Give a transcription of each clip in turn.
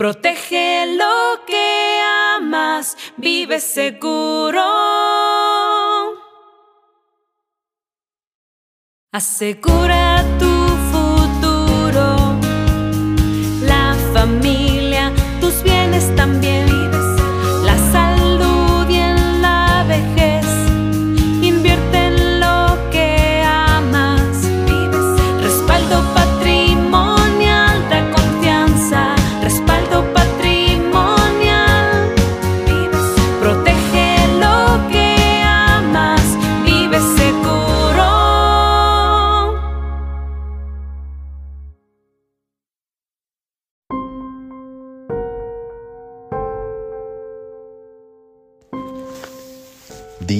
Protege lo que amas, vive seguro. Asegura tu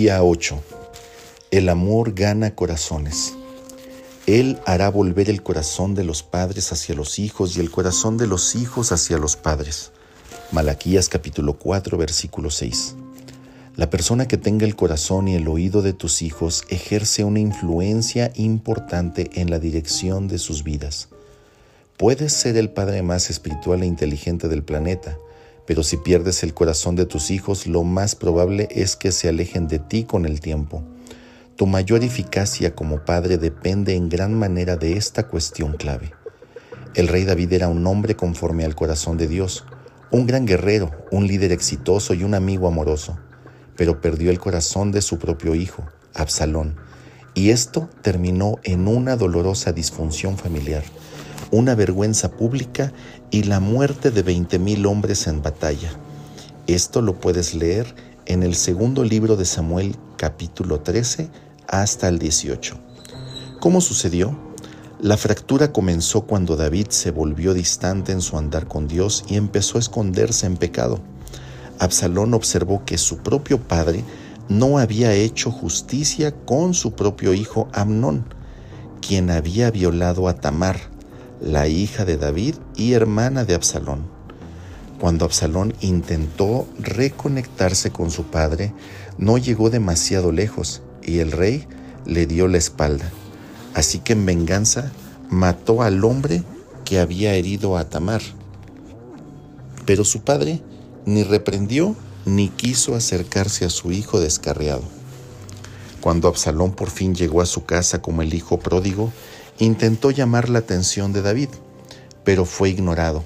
Día 8. El amor gana corazones. Él hará volver el corazón de los padres hacia los hijos y el corazón de los hijos hacia los padres. Malaquías capítulo 4 versículo 6. La persona que tenga el corazón y el oído de tus hijos ejerce una influencia importante en la dirección de sus vidas. Puedes ser el padre más espiritual e inteligente del planeta, pero si pierdes el corazón de tus hijos, lo más probable es que se alejen de ti con el tiempo. Tu mayor eficacia como padre depende en gran manera de esta cuestión clave. El rey David era un hombre conforme al corazón de Dios, un gran guerrero, un líder exitoso y un amigo amoroso, pero perdió el corazón de su propio hijo, Absalón, y esto terminó en una dolorosa disfunción familiar, una vergüenza pública y la muerte de 20.000 hombres en batalla. Esto lo puedes leer en el segundo libro de Samuel capítulo 13 hasta el 18. ¿Cómo sucedió? La fractura comenzó cuando David se volvió distante en su andar con Dios y empezó a esconderse en pecado. Absalón observó que su propio padre no había hecho justicia con su propio hijo Amnón, quien había violado a Tamar, la hija de David y hermana de Absalón. Cuando Absalón intentó reconectarse con su padre, no llegó demasiado lejos y el rey le dio la espalda. Así que en venganza mató al hombre que había herido a Tamar. Pero su padre ni reprendió ni quiso acercarse a su hijo descarriado. Cuando Absalón por fin llegó a su casa como el hijo pródigo, intentó llamar la atención de David, pero fue ignorado.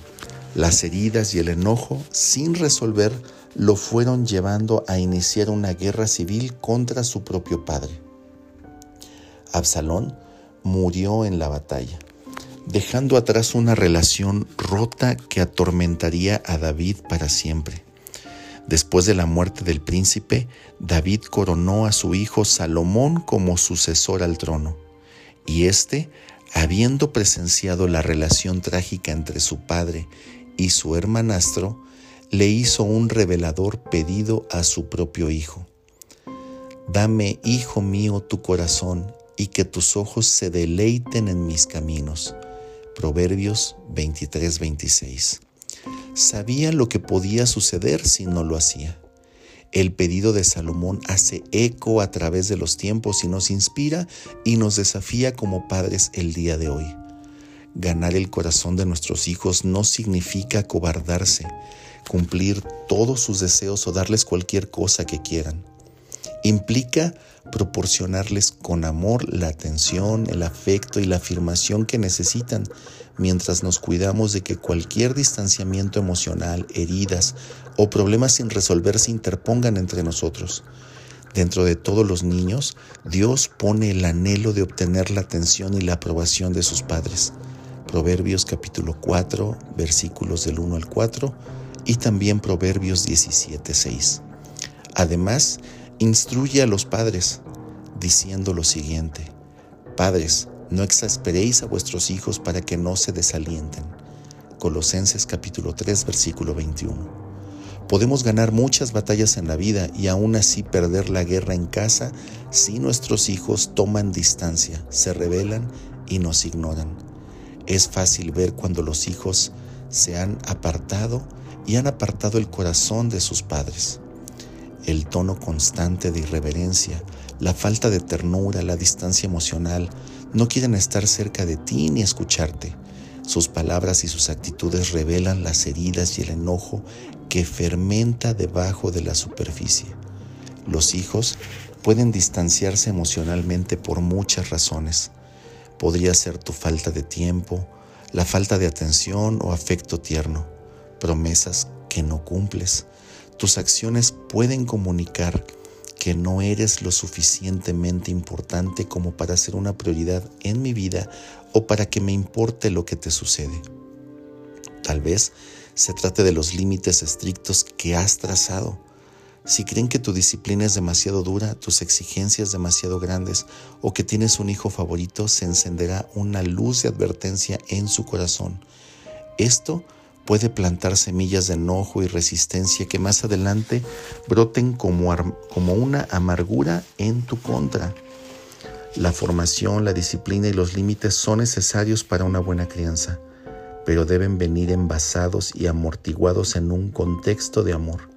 Las heridas y el enojo, sin resolver, lo fueron llevando a iniciar una guerra civil contra su propio padre. Absalón murió en la batalla, dejando atrás una relación rota que atormentaría a David para siempre. Después de la muerte del príncipe, David coronó a su hijo Salomón como sucesor al trono, y éste, habiendo presenciado la relación trágica entre su padre y su hermanastro, le hizo un revelador pedido a su propio hijo. Dame, hijo mío, tu corazón y que tus ojos se deleiten en mis caminos. Proverbios 23-26. Sabía lo que podía suceder si no lo hacía. El pedido de Salomón hace eco a través de los tiempos y nos inspira y nos desafía como padres el día de hoy. Ganar el corazón de nuestros hijos no significa cobardarse, cumplir todos sus deseos o darles cualquier cosa que quieran. Implica proporcionarles con amor la atención, el afecto y la afirmación que necesitan mientras nos cuidamos de que cualquier distanciamiento emocional, heridas o problemas sin resolver se interpongan entre nosotros. Dentro de todos los niños, Dios pone el anhelo de obtener la atención y la aprobación de sus padres. Proverbios capítulo 4, versículos del 1 al 4 y también Proverbios 17, 6. Además, instruye a los padres diciendo lo siguiente, Padres, no exasperéis a vuestros hijos para que no se desalienten. Colosenses capítulo 3 versículo 21. Podemos ganar muchas batallas en la vida y aún así perder la guerra en casa si nuestros hijos toman distancia, se rebelan y nos ignoran. Es fácil ver cuando los hijos se han apartado y han apartado el corazón de sus padres. El tono constante de irreverencia, la falta de ternura, la distancia emocional, no quieren estar cerca de ti ni escucharte. Sus palabras y sus actitudes revelan las heridas y el enojo que fermenta debajo de la superficie. Los hijos pueden distanciarse emocionalmente por muchas razones. Podría ser tu falta de tiempo, la falta de atención o afecto tierno, promesas que no cumples. Tus acciones pueden comunicar que no eres lo suficientemente importante como para ser una prioridad en mi vida o para que me importe lo que te sucede. Tal vez se trate de los límites estrictos que has trazado si creen que tu disciplina es demasiado dura, tus exigencias demasiado grandes o que tienes un hijo favorito, se encenderá una luz de advertencia en su corazón. Esto puede plantar semillas de enojo y resistencia que más adelante broten como, como una amargura en tu contra. La formación, la disciplina y los límites son necesarios para una buena crianza, pero deben venir envasados y amortiguados en un contexto de amor.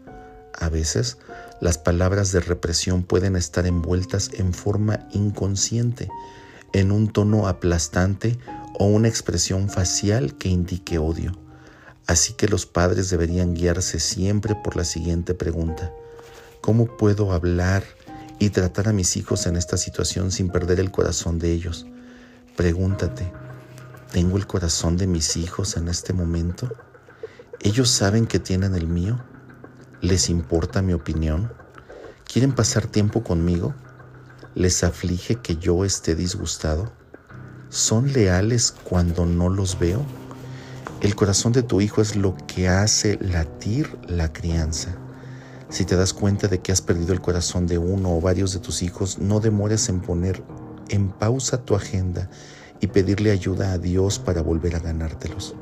A veces, las palabras de represión pueden estar envueltas en forma inconsciente, en un tono aplastante o una expresión facial que indique odio. Así que los padres deberían guiarse siempre por la siguiente pregunta. ¿Cómo puedo hablar y tratar a mis hijos en esta situación sin perder el corazón de ellos? Pregúntate, ¿tengo el corazón de mis hijos en este momento? ¿Ellos saben que tienen el mío? ¿Les importa mi opinión? ¿Quieren pasar tiempo conmigo? ¿Les aflige que yo esté disgustado? ¿Son leales cuando no los veo? El corazón de tu hijo es lo que hace latir la crianza. Si te das cuenta de que has perdido el corazón de uno o varios de tus hijos, no demores en poner en pausa tu agenda y pedirle ayuda a Dios para volver a ganártelos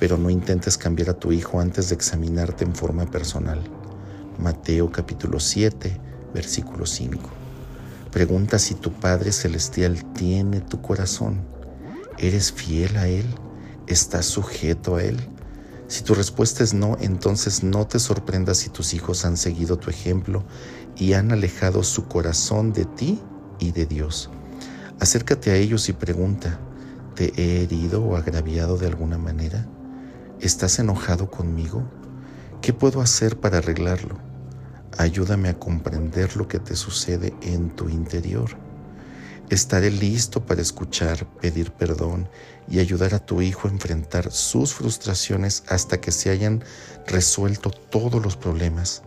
pero no intentes cambiar a tu hijo antes de examinarte en forma personal. Mateo capítulo 7, versículo 5. Pregunta si tu Padre Celestial tiene tu corazón. ¿Eres fiel a Él? ¿Estás sujeto a Él? Si tu respuesta es no, entonces no te sorprendas si tus hijos han seguido tu ejemplo y han alejado su corazón de ti y de Dios. Acércate a ellos y pregunta, ¿te he herido o agraviado de alguna manera? ¿Estás enojado conmigo? ¿Qué puedo hacer para arreglarlo? Ayúdame a comprender lo que te sucede en tu interior. Estaré listo para escuchar, pedir perdón y ayudar a tu hijo a enfrentar sus frustraciones hasta que se hayan resuelto todos los problemas.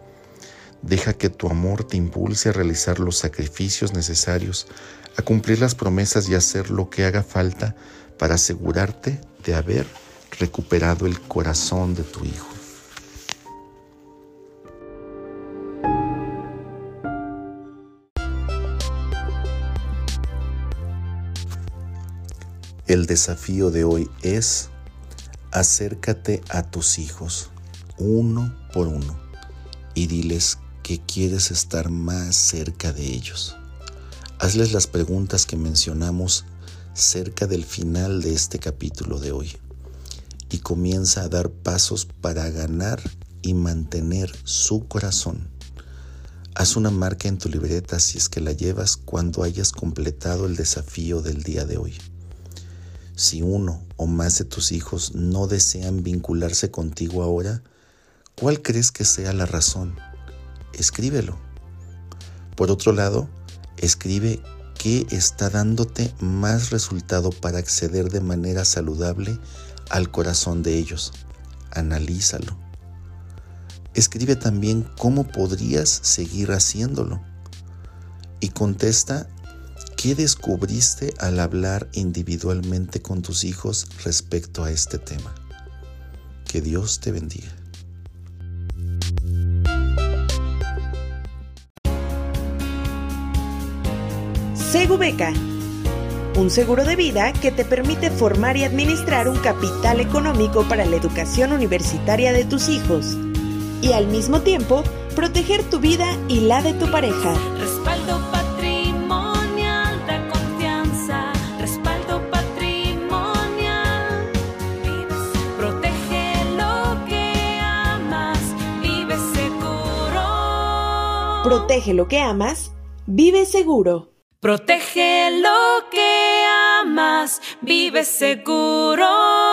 Deja que tu amor te impulse a realizar los sacrificios necesarios, a cumplir las promesas y hacer lo que haga falta para asegurarte de haber recuperado el corazón de tu hijo. El desafío de hoy es acércate a tus hijos uno por uno y diles que quieres estar más cerca de ellos. Hazles las preguntas que mencionamos cerca del final de este capítulo de hoy y comienza a dar pasos para ganar y mantener su corazón. Haz una marca en tu libreta si es que la llevas cuando hayas completado el desafío del día de hoy. Si uno o más de tus hijos no desean vincularse contigo ahora, ¿cuál crees que sea la razón? Escríbelo. Por otro lado, escribe qué está dándote más resultado para acceder de manera saludable al corazón de ellos. Analízalo. Escribe también cómo podrías seguir haciéndolo. Y contesta qué descubriste al hablar individualmente con tus hijos respecto a este tema. Que Dios te bendiga. Segubeca un seguro de vida que te permite formar y administrar un capital económico para la educación universitaria de tus hijos y al mismo tiempo proteger tu vida y la de tu pareja. Respaldo Protege lo que amas. Vive seguro. Protege lo que amas, vive seguro.